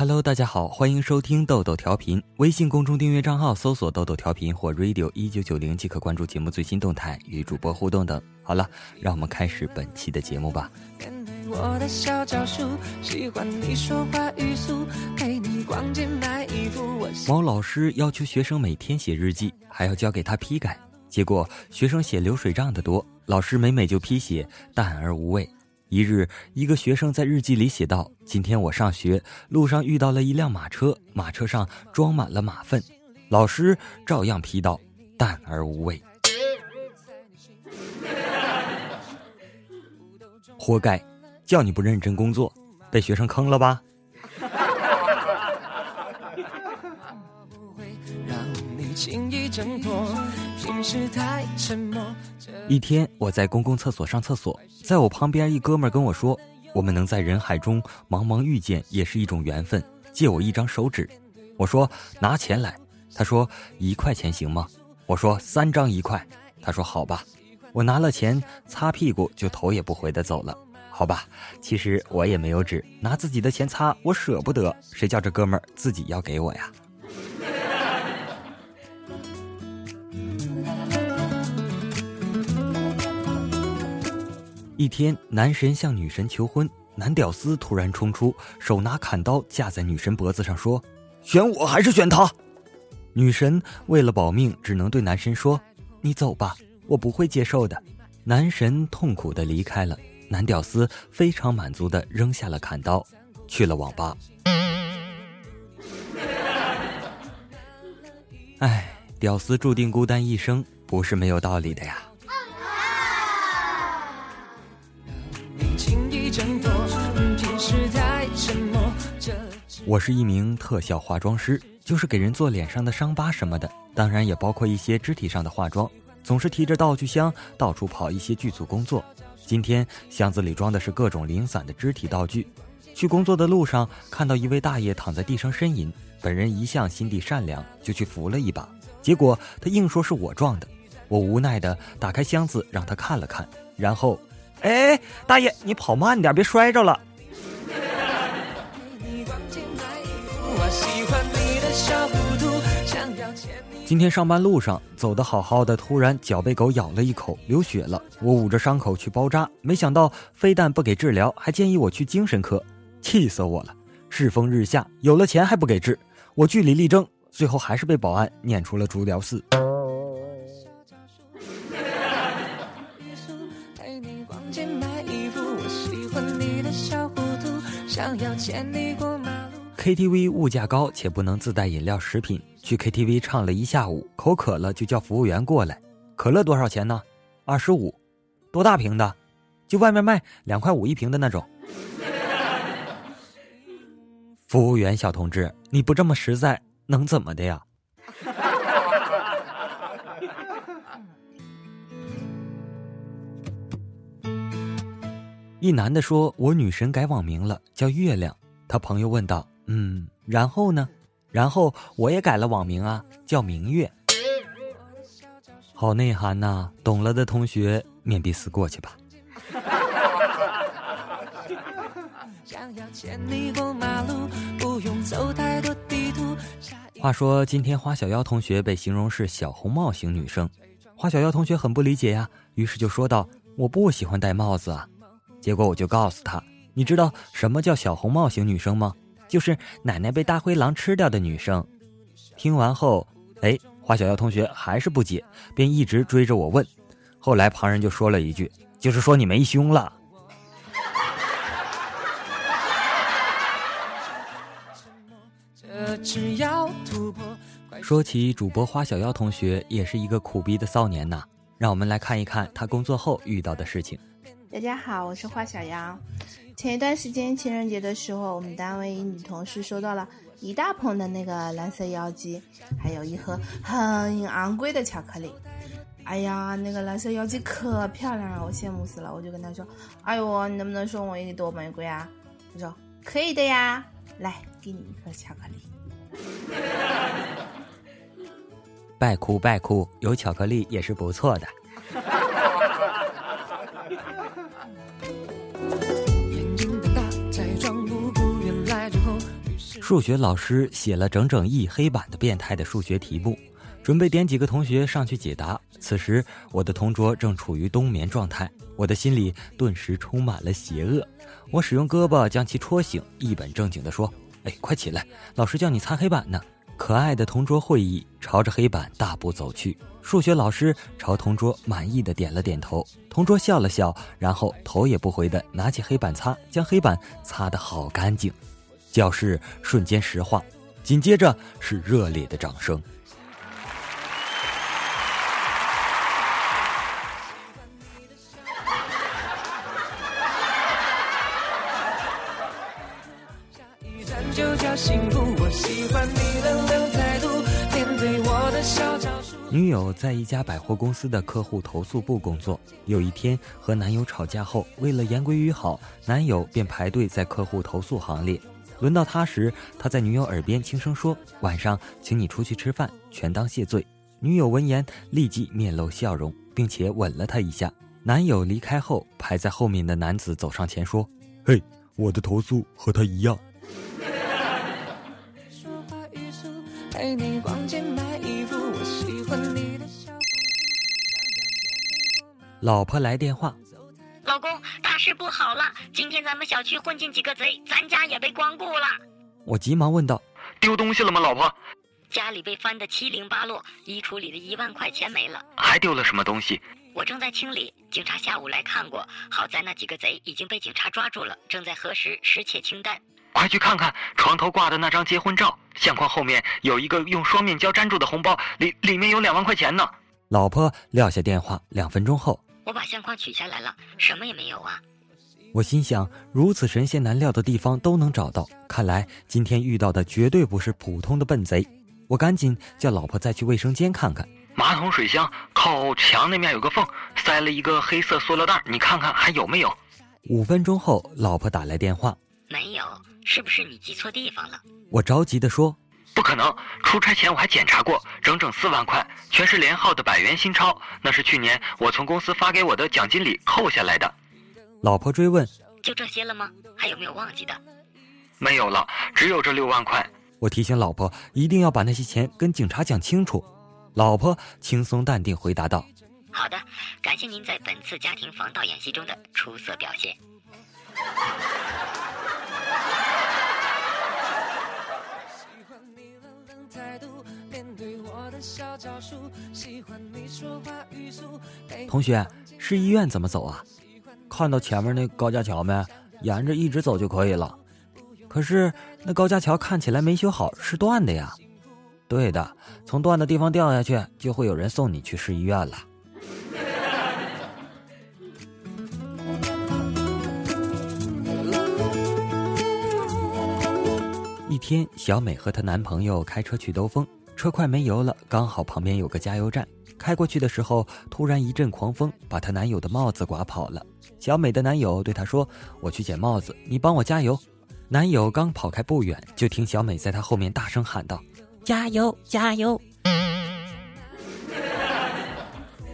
Hello，大家好，欢迎收听豆豆调频。微信公众订阅账号搜索“豆豆调频”或 “radio 一九九零”即可关注节目最新动态与主播互动等。好了，让我们开始本期的节目吧。猫老师要求学生每天写日记，还要交给他批改，结果学生写流水账的多，老师每每就批写淡而无味。一日，一个学生在日记里写道：“今天我上学路上遇到了一辆马车，马车上装满了马粪。”老师照样批道：“淡而无味。”活该，叫你不认真工作，被学生坑了吧？一天，我在公共厕所上厕所，在我旁边一哥们跟我说：“我们能在人海中茫茫遇见，也是一种缘分。”借我一张手纸。我说：“拿钱来。”他说：“一块钱行吗？”我说：“三张一块。”他说：“好吧。”我拿了钱，擦屁股就头也不回的走了。好吧，其实我也没有纸，拿自己的钱擦，我舍不得。谁叫这哥们儿自己要给我呀？一天，男神向女神求婚，男屌丝突然冲出，手拿砍刀架在女神脖子上，说：“选我还是选他？”女神为了保命，只能对男神说：“你走吧，我不会接受的。”男神痛苦的离开了，男屌丝非常满足的扔下了砍刀，去了网吧。唉，屌丝注定孤单一生，不是没有道理的呀。我是一名特效化妆师，就是给人做脸上的伤疤什么的，当然也包括一些肢体上的化妆。总是提着道具箱到处跑一些剧组工作。今天箱子里装的是各种零散的肢体道具。去工作的路上看到一位大爷躺在地上呻吟，本人一向心地善良，就去扶了一把，结果他硬说是我撞的。我无奈的打开箱子让他看了看，然后，哎，大爷你跑慢点，别摔着了。今天上班路上走的好好的，突然脚被狗咬了一口，流血了。我捂着伤口去包扎，没想到非但不给治疗，还建议我去精神科，气死我了！世风日下，有了钱还不给治，我据理力争，最后还是被保安撵出了足疗室。想要牵你过马路 KTV 物价高且不能自带饮料食品，去 KTV 唱了一下午，口渴了就叫服务员过来。可乐多少钱呢？二十五。多大瓶的？就外面卖两块五一瓶的那种。服务员小同志，你不这么实在能怎么的呀？一男的说：“我女神改网名了，叫月亮。”他朋友问道。嗯，然后呢？然后我也改了网名啊，叫明月。好内涵呐，懂了的同学面壁思过去吧。话说今天花小妖同学被形容是小红帽型女生，花小妖同学很不理解呀，于是就说道：“我不喜欢戴帽子啊。”结果我就告诉他：“你知道什么叫小红帽型女生吗？”就是奶奶被大灰狼吃掉的女生。听完后，哎，花小妖同学还是不解，便一直追着我问。后来旁人就说了一句：“就是说你没胸了。”说起主播花小妖同学，也是一个苦逼的少年呐。让我们来看一看他工作后遇到的事情。大家好，我是花小杨。前一段时间情人节的时候，我们单位一女同事收到了一大捧的那个蓝色妖姬，还有一盒很昂贵的巧克力。哎呀，那个蓝色妖姬可漂亮了，我羡慕死了。我就跟她说：“哎呦，你能不能送我一朵玫瑰啊？”她说：“可以的呀，来，给你一颗巧克力。”拜哭拜哭，有巧克力也是不错的。数学老师写了整整一黑板的变态的数学题目，准备点几个同学上去解答。此时，我的同桌正处于冬眠状态，我的心里顿时充满了邪恶。我使用胳膊将其戳醒，一本正经地说：“哎，快起来，老师叫你擦黑板呢。”可爱的同桌会意，朝着黑板大步走去。数学老师朝同桌满意的点了点头，同桌笑了笑，然后头也不回的拿起黑板擦，将黑板擦得好干净。教室瞬间石化，紧接着是热烈的掌声。女友在一家百货公司的客户投诉部工作。有一天和男友吵架后，为了言归于好，男友便排队在客户投诉行列。轮到他时，他在女友耳边轻声说：“晚上请你出去吃饭，全当谢罪。”女友闻言立即面露笑容，并且吻了他一下。男友离开后，排在后面的男子走上前说：“嘿，我的投诉和他一样。”老婆来电话，老公，大事不好了！今天咱们小区混进几个贼，咱家也被光顾了。我急忙问道：“丢东西了吗，老婆？”家里被翻得七零八落，衣橱里的一万块钱没了。还丢了什么东西？我正在清理，警察下午来看过，好在那几个贼已经被警察抓住了，正在核实失窃清单。快去看看床头挂的那张结婚照，相框后面有一个用双面胶粘住的红包，里里面有两万块钱呢。老婆撂下电话，两分钟后。我把相框取下来了，什么也没有啊！我心想，如此神仙难料的地方都能找到，看来今天遇到的绝对不是普通的笨贼。我赶紧叫老婆再去卫生间看看。马桶水箱靠墙那面有个缝，塞了一个黑色塑料袋，你看看还有没有？五分钟后，老婆打来电话，没有，是不是你记错地方了？我着急地说。不可能！出差前我还检查过，整整四万块，全是连号的百元新钞，那是去年我从公司发给我的奖金里扣下来的。老婆追问：“就这些了吗？还有没有忘记的？”没有了，只有这六万块。我提醒老婆一定要把那些钱跟警察讲清楚。老婆轻松淡定回答道：“好的，感谢您在本次家庭防盗演习中的出色表现。”态度，面对我的小招数，喜欢你说话语速同学，市医院怎么走啊？看到前面那高架桥没？沿着一直走就可以了。可是那高架桥看起来没修好，是断的呀。对的，从断的地方掉下去，就会有人送你去市医院了。一天，小美和她男朋友开车去兜风。车快没油了，刚好旁边有个加油站。开过去的时候，突然一阵狂风，把她男友的帽子刮跑了。小美的男友对她说：“我去捡帽子，你帮我加油。”男友刚跑开不远，就听小美在他后面大声喊道：“加油，加油！”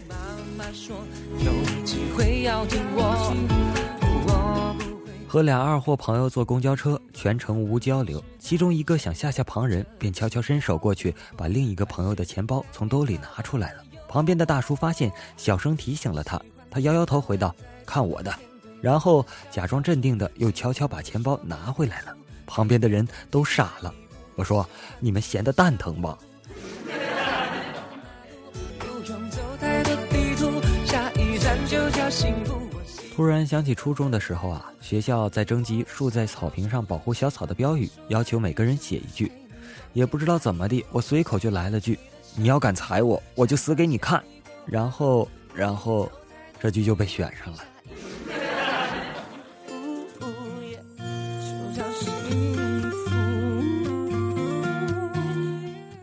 妈妈说有机会要听我和俩二货朋友坐公交车，全程无交流。其中一个想吓吓旁人，便悄悄伸手过去，把另一个朋友的钱包从兜里拿出来了。旁边的大叔发现，小声提醒了他。他摇摇头，回道：“看我的。”然后假装镇定的又悄悄把钱包拿回来了。旁边的人都傻了。我说：“你们闲的蛋疼吧？”突然想起初中的时候啊，学校在征集竖在草坪上保护小草的标语，要求每个人写一句。也不知道怎么的，我随口就来了句：“你要敢踩我，我就死给你看。”然后，然后，这句就被选上了。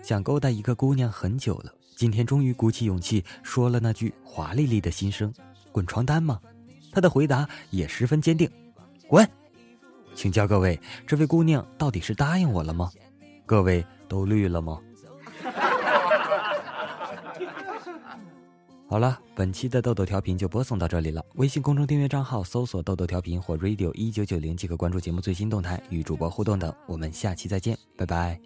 想勾搭一个姑娘很久了，今天终于鼓起勇气说了那句华丽丽的心声：“滚床单吗？”他的回答也十分坚定：“滚！”请教各位，这位姑娘到底是答应我了吗？各位都绿了吗？好了，本期的豆豆调频就播送到这里了。微信公众订阅账号搜索“豆豆调频”或 “radio 一九九零”即可关注节目最新动态，与主播互动等。我们下期再见，拜拜。